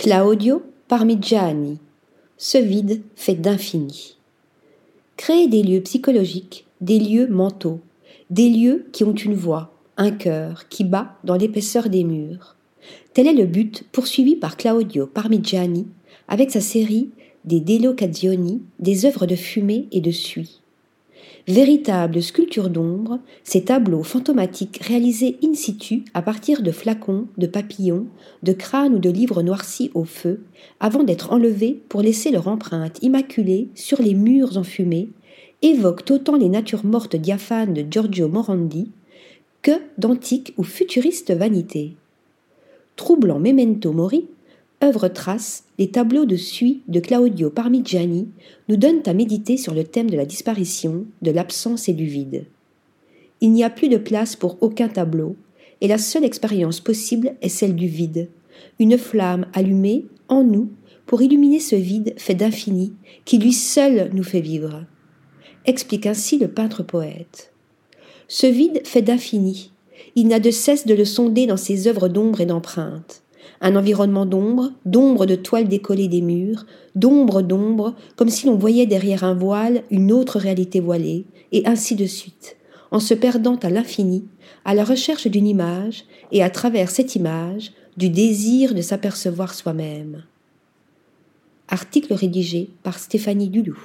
Claudio Parmigiani. Ce vide fait d'infini. Créer des lieux psychologiques, des lieux mentaux, des lieux qui ont une voix, un cœur qui bat dans l'épaisseur des murs. Tel est le but poursuivi par Claudio Parmigiani avec sa série des Delocazioni, des œuvres de fumée et de suie. Véritables sculptures d'ombre, ces tableaux fantomatiques réalisés in situ à partir de flacons, de papillons, de crânes ou de livres noircis au feu, avant d'être enlevés pour laisser leur empreinte immaculée sur les murs enfumés, évoquent autant les natures mortes diaphanes de Giorgio Morandi que d'antiques ou futuristes vanités. Troublant memento mori, œuvre trace, les tableaux de suie de Claudio Parmigiani nous donnent à méditer sur le thème de la disparition, de l'absence et du vide. Il n'y a plus de place pour aucun tableau, et la seule expérience possible est celle du vide, une flamme allumée en nous pour illuminer ce vide fait d'infini qui lui seul nous fait vivre. Explique ainsi le peintre poète. Ce vide fait d'infini, il n'a de cesse de le sonder dans ses œuvres d'ombre et d'empreinte un environnement d'ombre, d'ombre de toiles décollées des murs, d'ombre d'ombre, comme si l'on voyait derrière un voile une autre réalité voilée, et ainsi de suite, en se perdant à l'infini, à la recherche d'une image, et à travers cette image, du désir de s'apercevoir soi-même. Article rédigé par Stéphanie Dulou.